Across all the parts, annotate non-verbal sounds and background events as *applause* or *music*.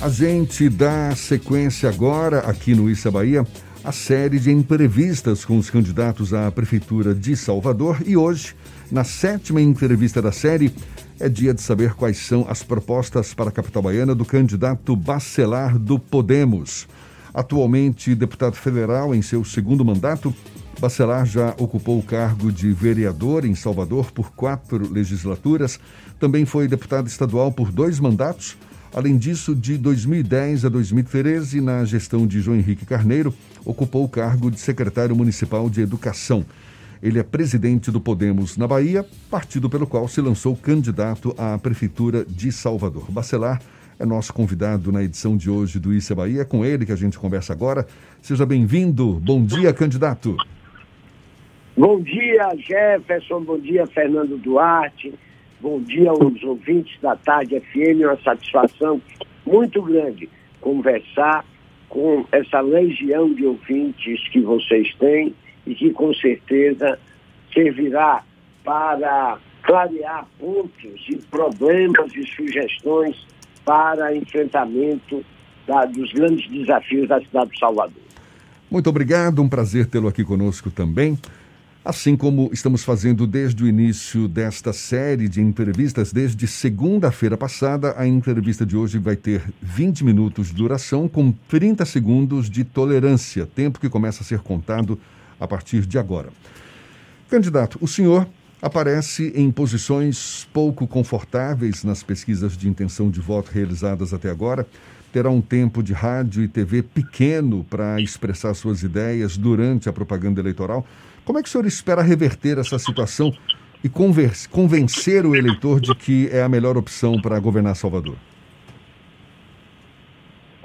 A gente dá sequência agora, aqui no Issa Bahia, a série de entrevistas com os candidatos à Prefeitura de Salvador. E hoje, na sétima entrevista da série, é dia de saber quais são as propostas para a capital baiana do candidato Bacelar do Podemos. Atualmente deputado federal em seu segundo mandato, Bacelar já ocupou o cargo de vereador em Salvador por quatro legislaturas, também foi deputado estadual por dois mandatos Além disso, de 2010 a 2013, na gestão de João Henrique Carneiro, ocupou o cargo de secretário municipal de Educação. Ele é presidente do Podemos na Bahia, partido pelo qual se lançou candidato à Prefeitura de Salvador. Bacelar é nosso convidado na edição de hoje do Isa Bahia. É com ele que a gente conversa agora. Seja bem-vindo. Bom dia, candidato. Bom dia, Jefferson. Bom dia, Fernando Duarte. Bom dia aos ouvintes da Tarde FM, uma satisfação muito grande conversar com essa legião de ouvintes que vocês têm e que com certeza servirá para clarear pontos e problemas e sugestões para enfrentamento da, dos grandes desafios da cidade de Salvador. Muito obrigado, um prazer tê-lo aqui conosco também. Assim como estamos fazendo desde o início desta série de entrevistas, desde segunda-feira passada, a entrevista de hoje vai ter 20 minutos de duração, com 30 segundos de tolerância, tempo que começa a ser contado a partir de agora. Candidato, o senhor aparece em posições pouco confortáveis nas pesquisas de intenção de voto realizadas até agora. Terá um tempo de rádio e TV pequeno para expressar suas ideias durante a propaganda eleitoral. Como é que o senhor espera reverter essa situação e convencer o eleitor de que é a melhor opção para governar Salvador?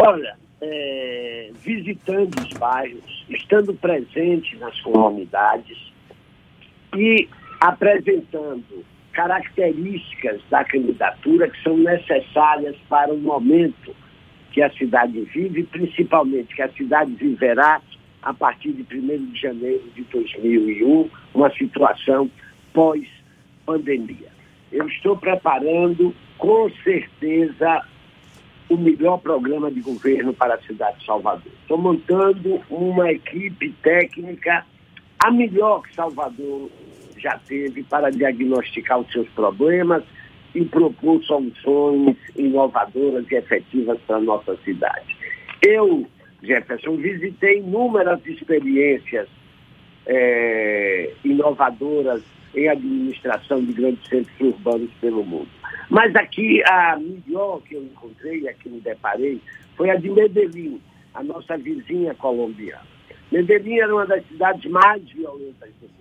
Olha, é, visitando os bairros, estando presente nas comunidades e apresentando características da candidatura que são necessárias para o momento que a cidade vive, principalmente que a cidade viverá a partir de 1 de janeiro de 2001, uma situação pós-pandemia. Eu estou preparando, com certeza, o melhor programa de governo para a cidade de Salvador. Estou montando uma equipe técnica, a melhor que Salvador já teve para diagnosticar os seus problemas e propor soluções inovadoras e efetivas para a nossa cidade. Eu Jefferson, visitei inúmeras experiências é, inovadoras em administração de grandes centros urbanos pelo mundo. Mas aqui, a melhor que eu encontrei, a que me deparei, foi a de Medellín, a nossa vizinha colombiana. Medellín era uma das cidades mais violentas do mundo.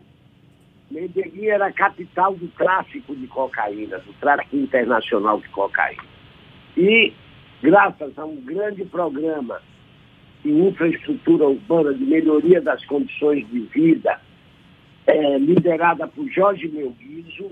Medellín era a capital do tráfico de cocaína, do tráfico internacional de cocaína. E, graças a um grande programa de infraestrutura urbana, de melhoria das condições de vida, é, liderada por Jorge Melguizo,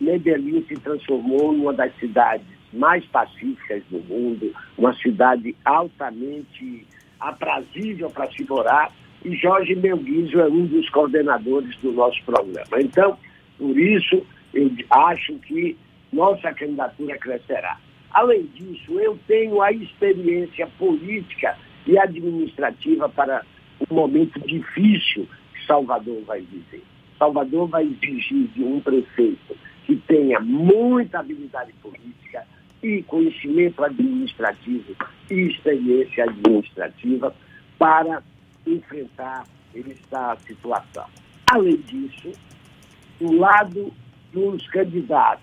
Medellín se transformou numa das cidades mais pacíficas do mundo, uma cidade altamente aprazível para se morar, e Jorge Melguizo é um dos coordenadores do nosso programa. Então, por isso, eu acho que nossa candidatura crescerá. Além disso, eu tenho a experiência política e administrativa para o momento difícil que Salvador vai viver. Salvador vai exigir de um prefeito que tenha muita habilidade política e conhecimento administrativo e experiência administrativa para enfrentar essa situação. Além disso, do lado dos candidatos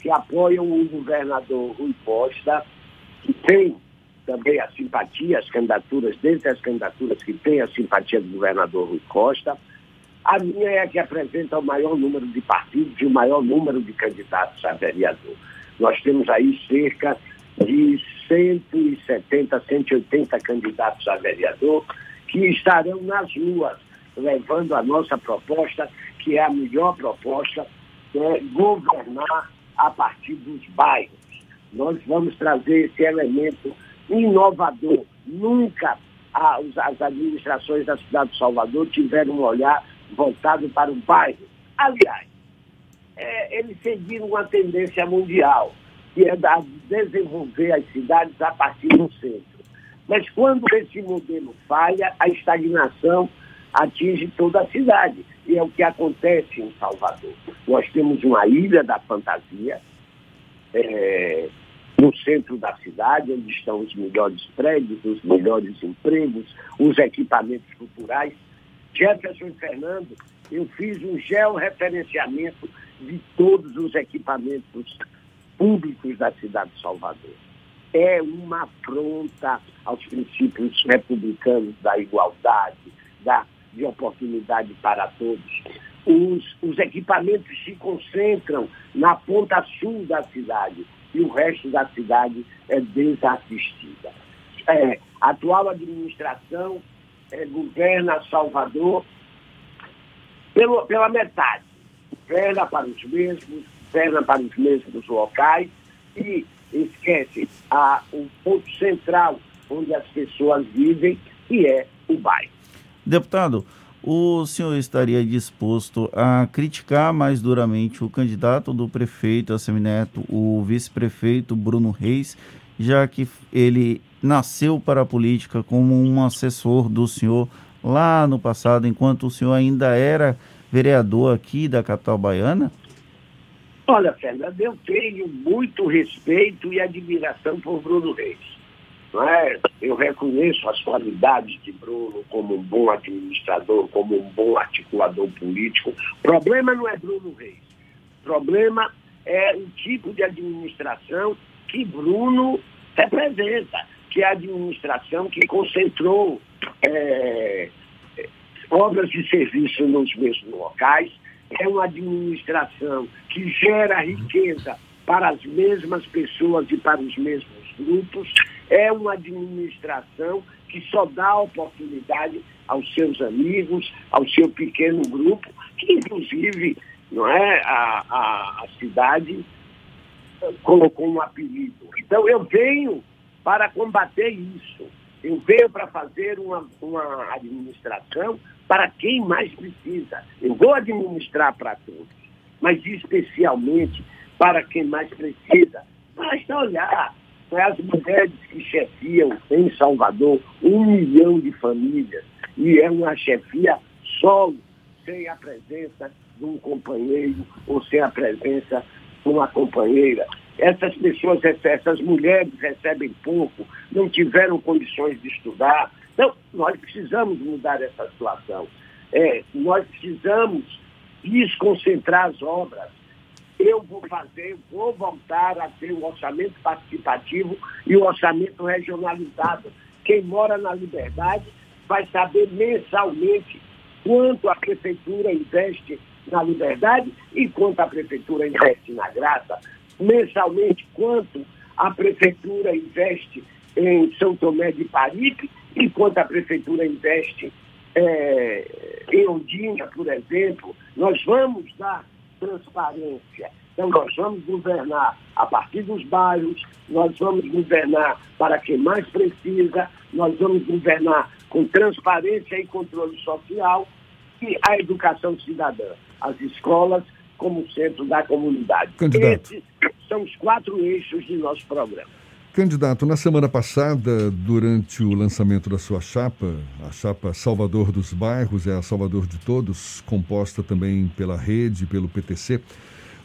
que apoiam o governador Rui Costa, que tem também a simpatia, as candidaturas, dentre as candidaturas que têm a simpatia do governador Rui Costa, a minha é a que apresenta o maior número de partidos e o maior número de candidatos a vereador. Nós temos aí cerca de 170, 180 candidatos a vereador que estarão nas ruas levando a nossa proposta, que é a melhor proposta, que é governar a partir dos bairros. Nós vamos trazer esse elemento inovador. Nunca as administrações da cidade de Salvador tiveram um olhar voltado para o bairro. Aliás, é, eles seguiram uma tendência mundial. que é da, desenvolver as cidades a partir do centro. Mas quando esse modelo falha, a estagnação atinge toda a cidade. E é o que acontece em Salvador. Nós temos uma ilha da fantasia, é, no centro da cidade, onde estão os melhores prédios, os melhores empregos, os equipamentos culturais. Jefferson Fernando, eu fiz um georreferenciamento de todos os equipamentos públicos da cidade de Salvador. É uma afronta aos princípios republicanos da igualdade, da, de oportunidade para todos. Os, os equipamentos se concentram na ponta sul da cidade e o resto da cidade é desassistida. É, a atual administração é, governa Salvador pelo, pela metade. Governa para os mesmos, governa para os mesmos locais e esquece a, o ponto central onde as pessoas vivem, que é o bairro. Deputado, o senhor estaria disposto a criticar mais duramente o candidato do prefeito Assemineto, o vice-prefeito Bruno Reis, já que ele nasceu para a política como um assessor do senhor lá no passado, enquanto o senhor ainda era vereador aqui da capital baiana? Olha, Fernando, eu tenho muito respeito e admiração por Bruno Reis. É? Eu reconheço as qualidades de Bruno como um bom administrador, como um bom articulador político. O problema não é Bruno Reis. O problema é o tipo de administração que Bruno representa, que é a administração que concentrou é, obras e serviços nos mesmos locais, é uma administração que gera riqueza para as mesmas pessoas e para os mesmos grupos, é uma administração que só dá oportunidade aos seus amigos, ao seu pequeno grupo, que inclusive não é, a, a, a cidade colocou um apelido. Então eu venho para combater isso. Eu venho para fazer uma, uma administração para quem mais precisa. Eu vou administrar para todos, mas especialmente para quem mais precisa. Basta olhar para as mulheres que chefiam em Salvador um milhão de famílias e é uma chefia solo, sem a presença de um companheiro ou sem a presença de uma companheira. Essas pessoas, essas mulheres recebem pouco, não tiveram condições de estudar. Então, nós precisamos mudar essa situação. É, nós precisamos desconcentrar as obras eu vou fazer, vou voltar a ter o um orçamento participativo e o um orçamento regionalizado. Quem mora na liberdade vai saber mensalmente quanto a prefeitura investe na liberdade e quanto a prefeitura investe na graça, mensalmente quanto a prefeitura investe em São Tomé de Paripe e quanto a prefeitura investe é, em Ondina, por exemplo. Nós vamos dar transparência. Então, nós vamos governar a partir dos bairros, nós vamos governar para quem mais precisa, nós vamos governar com transparência e controle social e a educação cidadã, as escolas como centro da comunidade. Candidato. Esses são os quatro eixos de nosso programa. Candidato, na semana passada, durante o lançamento da sua chapa, a chapa Salvador dos Bairros, é a Salvador de Todos, composta também pela rede, pelo PTC,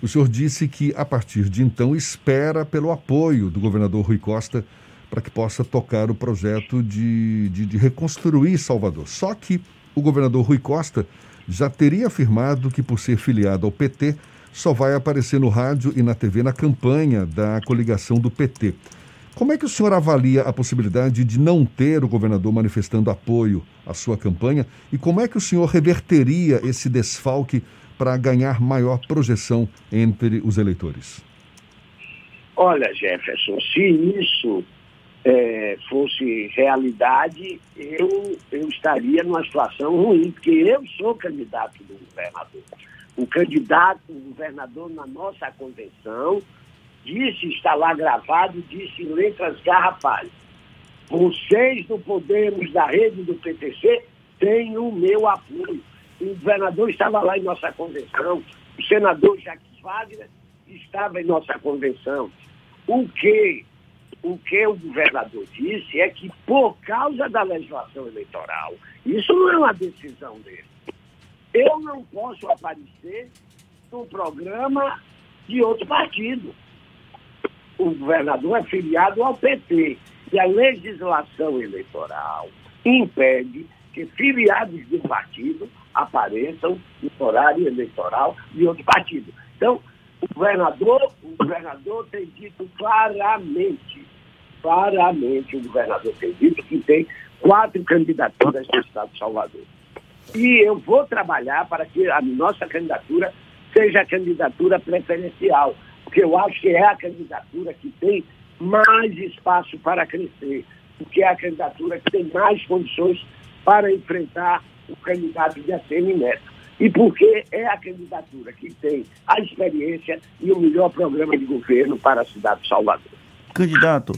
o senhor disse que, a partir de então, espera pelo apoio do governador Rui Costa para que possa tocar o projeto de, de, de reconstruir Salvador. Só que o governador Rui Costa já teria afirmado que, por ser filiado ao PT, só vai aparecer no rádio e na TV na campanha da coligação do PT. Como é que o senhor avalia a possibilidade de não ter o governador manifestando apoio à sua campanha e como é que o senhor reverteria esse desfalque para ganhar maior projeção entre os eleitores? Olha, Jefferson, se isso é, fosse realidade, eu, eu estaria numa situação ruim, porque eu sou candidato do governador. O candidato, governador na nossa convenção, disse, está lá gravado, disse em letras garrafais. Vocês do Podemos da rede do PTC têm o meu apoio. O governador estava lá em nossa convenção, o senador Jacques Wagner estava em nossa convenção, O que, o que o governador disse é que, por causa da legislação eleitoral, isso não é uma decisão dele. Eu não posso aparecer no programa de outro partido. O governador é filiado ao PT. E a legislação eleitoral impede que filiados de um partido apareçam no horário eleitoral de outro partido. Então, o governador, o governador tem dito claramente, claramente o governador tem dito que tem quatro candidaturas no Estado de Salvador. E eu vou trabalhar para que a nossa candidatura seja a candidatura preferencial, porque eu acho que é a candidatura que tem mais espaço para crescer, porque é a candidatura que tem mais condições para enfrentar o candidato de ACM Neto. E porque é a candidatura que tem a experiência e o melhor programa de governo para a cidade de Salvador. Candidato,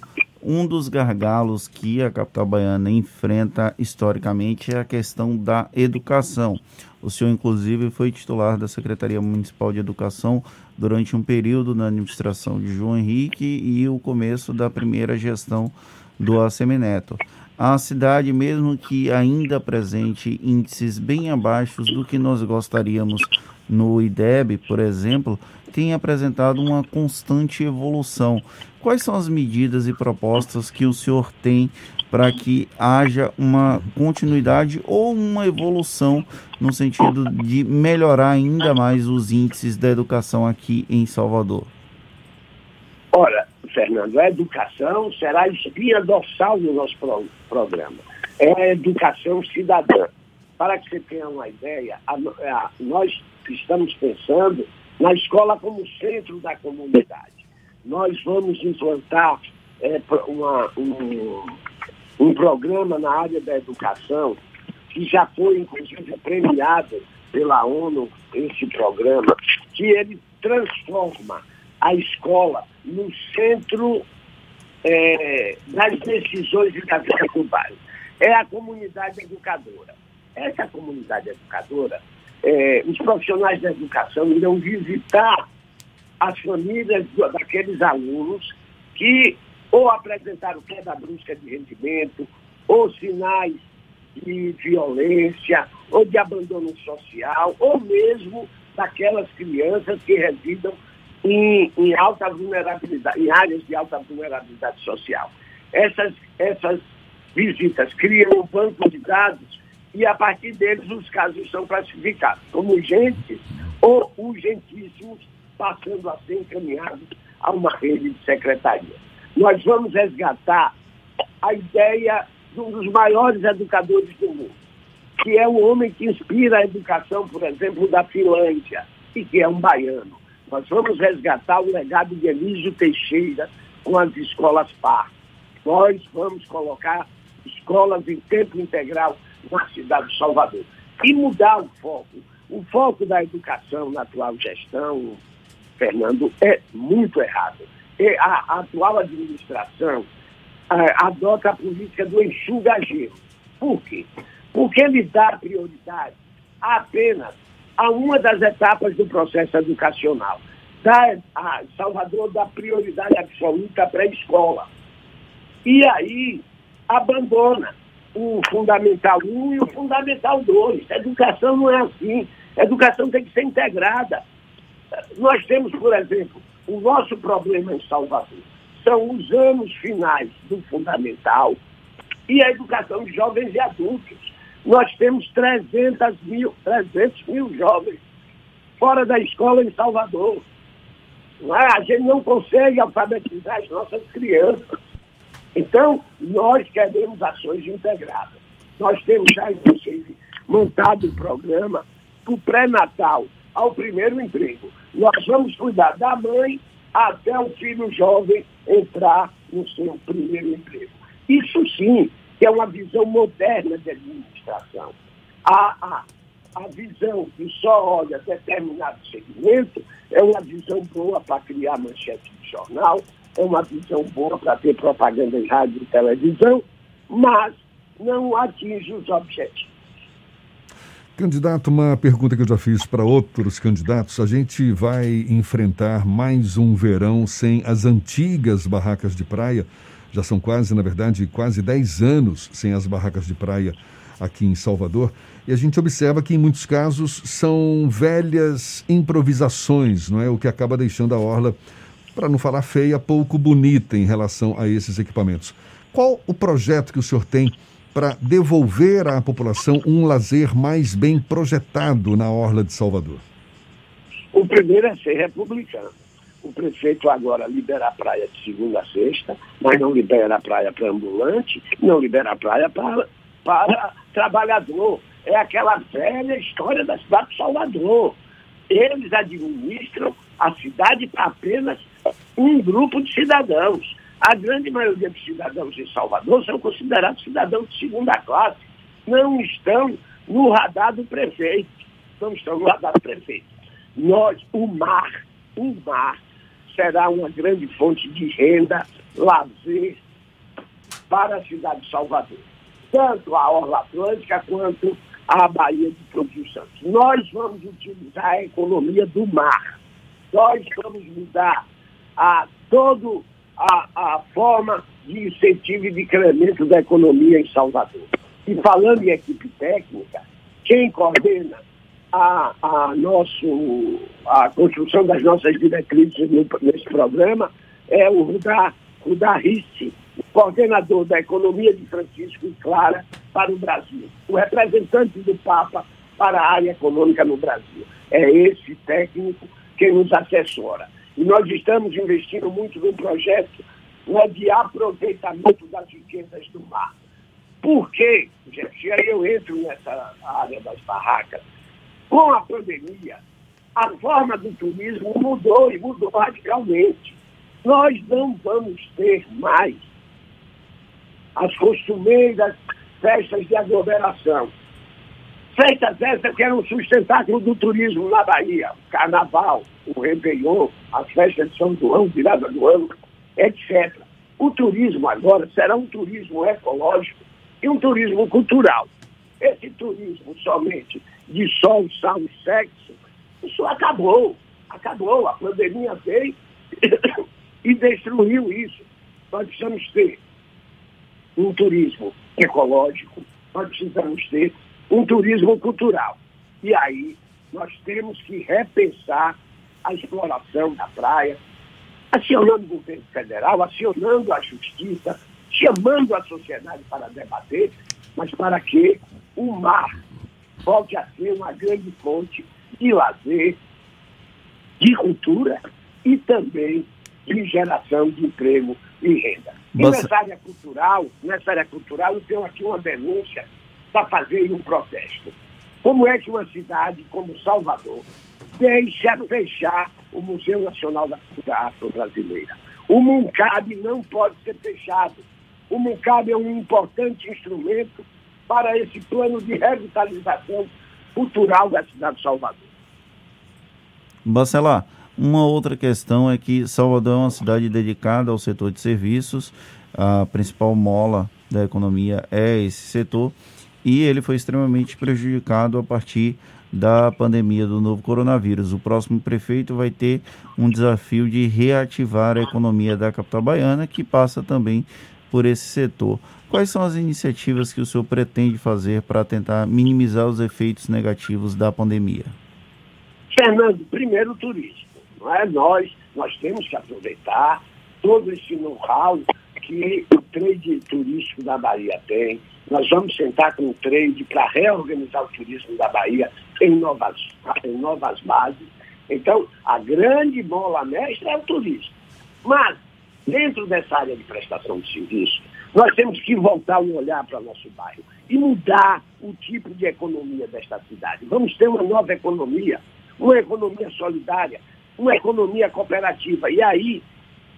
um dos gargalos que a capital baiana enfrenta historicamente é a questão da educação. O senhor, inclusive, foi titular da Secretaria Municipal de Educação durante um período na administração de João Henrique e o começo da primeira gestão do Assemineto. A cidade, mesmo que ainda apresente índices bem abaixo do que nós gostaríamos no IDEB, por exemplo, tem apresentado uma constante evolução. Quais são as medidas e propostas que o senhor tem para que haja uma continuidade ou uma evolução no sentido de melhorar ainda mais os índices da educação aqui em Salvador? Olha, Fernando, a educação será a espinha dorsal do nosso pro programa. É a educação cidadã. Para que você tenha uma ideia, a, a, nós estamos pensando na escola como centro da comunidade. Nós vamos implantar é, uma, um, um programa na área da educação que já foi, inclusive, premiado pela ONU, esse programa, que ele transforma a escola no centro é, das decisões e da vida do bairro. É a comunidade educadora. Essa comunidade educadora, é, os profissionais da educação irão visitar as famílias daqueles alunos que ou apresentaram queda brusca de rendimento, ou sinais de violência, ou de abandono social, ou mesmo daquelas crianças que residam em, em alta vulnerabilidade, em áreas de alta vulnerabilidade social. Essas, essas visitas criam um banco de dados e a partir deles os casos são classificados como urgentes ou urgentíssimos, passando a ser encaminhados a uma rede de secretaria. Nós vamos resgatar a ideia de um dos maiores educadores do mundo, que é o homem que inspira a educação, por exemplo, da Finlândia, e que é um baiano. Nós vamos resgatar o legado de Elísio Teixeira com as escolas par. Nós vamos colocar escolas em tempo integral na cidade de Salvador. E mudar o foco. O foco da educação na atual gestão, Fernando, é muito errado. E a, a atual administração a, adota a política do enxuga-gelo. Por quê? Porque ele dá prioridade apenas a uma das etapas do processo educacional. Dá, a Salvador dá prioridade absoluta para a escola. E aí abandona o Fundamental 1 e o Fundamental 2. A educação não é assim. A educação tem que ser integrada. Nós temos, por exemplo, o nosso problema em Salvador. São os anos finais do Fundamental e a educação de jovens e adultos nós temos 300 mil, 300 mil jovens fora da escola em Salvador. É? A gente não consegue alfabetizar as nossas crianças. Então, nós queremos ações integradas. Nós temos já, inclusive, montado um programa do pré-natal ao primeiro emprego. Nós vamos cuidar da mãe até o filho jovem entrar no seu primeiro emprego. Isso sim é uma visão moderna de administração. A, a, a visão que só olha determinado segmento é uma visão boa para criar manchete de jornal, é uma visão boa para ter propaganda em rádio e televisão, mas não atinge os objetivos. Candidato, uma pergunta que eu já fiz para outros candidatos. A gente vai enfrentar mais um verão sem as antigas barracas de praia. Já são quase, na verdade, quase 10 anos sem as barracas de praia aqui em Salvador. E a gente observa que, em muitos casos, são velhas improvisações, não é? O que acaba deixando a orla, para não falar feia, pouco bonita em relação a esses equipamentos. Qual o projeto que o senhor tem? Para devolver à população um lazer mais bem projetado na Orla de Salvador? O primeiro é ser republicano. O prefeito agora libera a praia de segunda a sexta, mas não libera a praia para ambulante, não libera a praia para, para trabalhador. É aquela velha história da cidade de Salvador. Eles administram a cidade para apenas um grupo de cidadãos. A grande maioria dos cidadãos em Salvador são considerados cidadãos de segunda classe. Não estão no radar do prefeito. Não estão no radar do prefeito. Nós, o mar, o mar, será uma grande fonte de renda, lazer para a cidade de Salvador. Tanto a Orla Atlântica quanto a Baía de Todos os Santos. Nós vamos utilizar a economia do mar. Nós vamos mudar a todo a, a forma de incentivo e de incremento da economia em Salvador. E falando em equipe técnica, quem coordena a, a, nosso, a construção das nossas diretrizes no, nesse programa é o Rudá, Rudá Risse, coordenador da economia de Francisco e Clara para o Brasil, o representante do Papa para a área econômica no Brasil. É esse técnico que nos assessora. E nós estamos investindo muito no projeto né, de aproveitamento das riquezas do mar. Por quê, gente? E aí eu entro nessa área das barracas. Com a pandemia, a forma do turismo mudou e mudou radicalmente. Nós não vamos ter mais as costumeiras festas de aglomeração Feitas essas que eram um sustentáculo do turismo na Bahia, carnaval, o Réveillon, as festas de São João, virada do ano, etc. O turismo agora será um turismo ecológico e um turismo cultural. Esse turismo somente de sol, sal e sexo, isso acabou. Acabou. A pandemia veio *coughs* e destruiu isso. Nós precisamos ter um turismo ecológico, nós precisamos ter um turismo cultural. E aí nós temos que repensar a exploração da praia, acionando o governo federal, acionando a justiça, chamando a sociedade para debater, mas para que o mar volte a ser uma grande fonte de lazer, de cultura e também de geração de emprego e renda. E nessa área cultural, nessa área cultural, eu tenho aqui uma denúncia para fazer um protesto. Como é que uma cidade como Salvador deixa fechar o Museu Nacional da Cultura Afro-Brasileira? O MUNCAB não pode ser fechado. O MUNCAB é um importante instrumento para esse plano de revitalização cultural da cidade de Salvador. Bacelar, uma outra questão é que Salvador é uma cidade dedicada ao setor de serviços, a principal mola da economia é esse setor e ele foi extremamente prejudicado a partir da pandemia do novo coronavírus. O próximo prefeito vai ter um desafio de reativar a economia da capital baiana, que passa também por esse setor. Quais são as iniciativas que o senhor pretende fazer para tentar minimizar os efeitos negativos da pandemia? Fernando, primeiro o turismo. Não é? nós, nós temos que aproveitar todo esse know-how que o trade turístico da Bahia tem, nós vamos sentar com o trade para reorganizar o turismo da Bahia em novas, em novas bases. Então, a grande bola mestra é o turismo. Mas, dentro dessa área de prestação de serviço, nós temos que voltar um olhar para o nosso bairro e mudar o tipo de economia desta cidade. Vamos ter uma nova economia, uma economia solidária, uma economia cooperativa. E aí,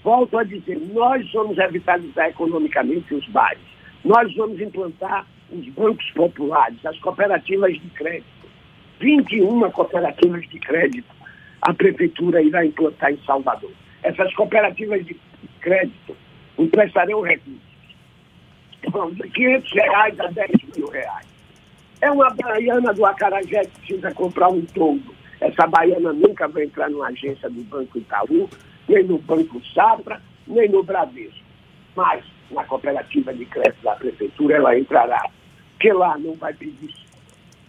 volto a dizer, nós vamos revitalizar economicamente os bairros nós vamos implantar os bancos populares, as cooperativas de crédito. 21 cooperativas de crédito a prefeitura irá implantar em Salvador. Essas cooperativas de crédito emprestarão recursos. De 500 reais a 10 mil reais. É uma baiana do Acarajé que precisa comprar um todo. Essa baiana nunca vai entrar numa agência do Banco Itaú, nem no Banco Safra, nem no Bradesco. Mas na cooperativa de crédito da prefeitura ela entrará. Porque lá não vai pedir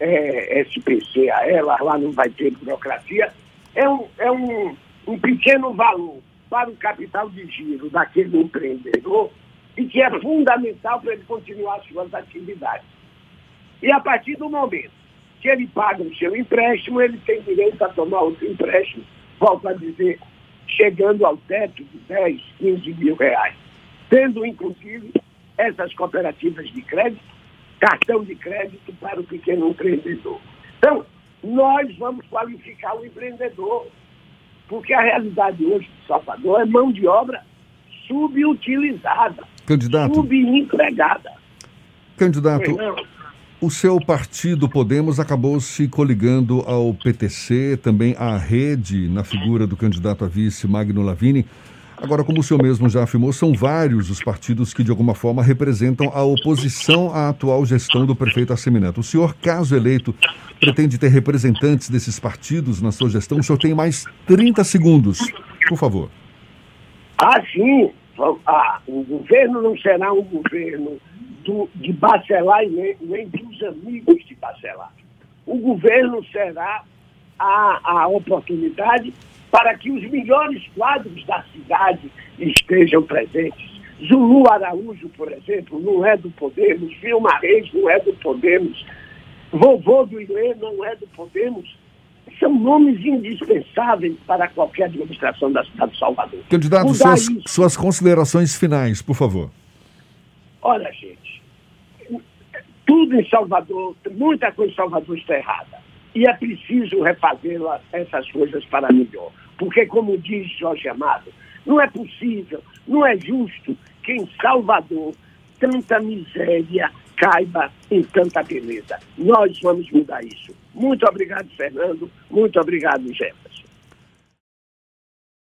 é, SPC a ela, lá não vai ter burocracia. É um, é um, um pequeno valor para o capital de giro daquele empreendedor e que é fundamental para ele continuar suas atividades. E a partir do momento que ele paga o seu empréstimo, ele tem direito a tomar outro empréstimo, volto a dizer, chegando ao teto de 10, 15 mil reais. Tendo, inclusive, essas cooperativas de crédito, cartão de crédito para o pequeno empreendedor. Então, nós vamos qualificar o empreendedor, porque a realidade hoje de Salvador é mão de obra subutilizada, Candidato. subempregada. Candidato, o seu partido Podemos acabou se coligando ao PTC, também à rede, na figura do candidato a vice Magno Lavini. Agora, como o senhor mesmo já afirmou, são vários os partidos que, de alguma forma, representam a oposição à atual gestão do prefeito Assemineto. O senhor, caso eleito, pretende ter representantes desses partidos na sua gestão? O senhor tem mais 30 segundos, por favor. Ah, sim. Ah, o governo não será um governo do, de Bacelar e nem, nem dos amigos de Bacelar. O governo será a, a oportunidade para que os melhores quadros da cidade estejam presentes. Zulu Araújo, por exemplo, não é do Podemos, Vilma Reis não é do Podemos, Vovô do Ilê não é do Podemos. São nomes indispensáveis para qualquer administração da cidade de Salvador. Candidato, suas, suas considerações finais, por favor. Olha, gente, tudo em Salvador, muita coisa em Salvador está errada. E é preciso refazer essas coisas para melhor. Porque, como diz Jorge Amado, não é possível, não é justo que em Salvador tanta miséria caiba em tanta beleza. Nós vamos mudar isso. Muito obrigado, Fernando. Muito obrigado, Jefferson.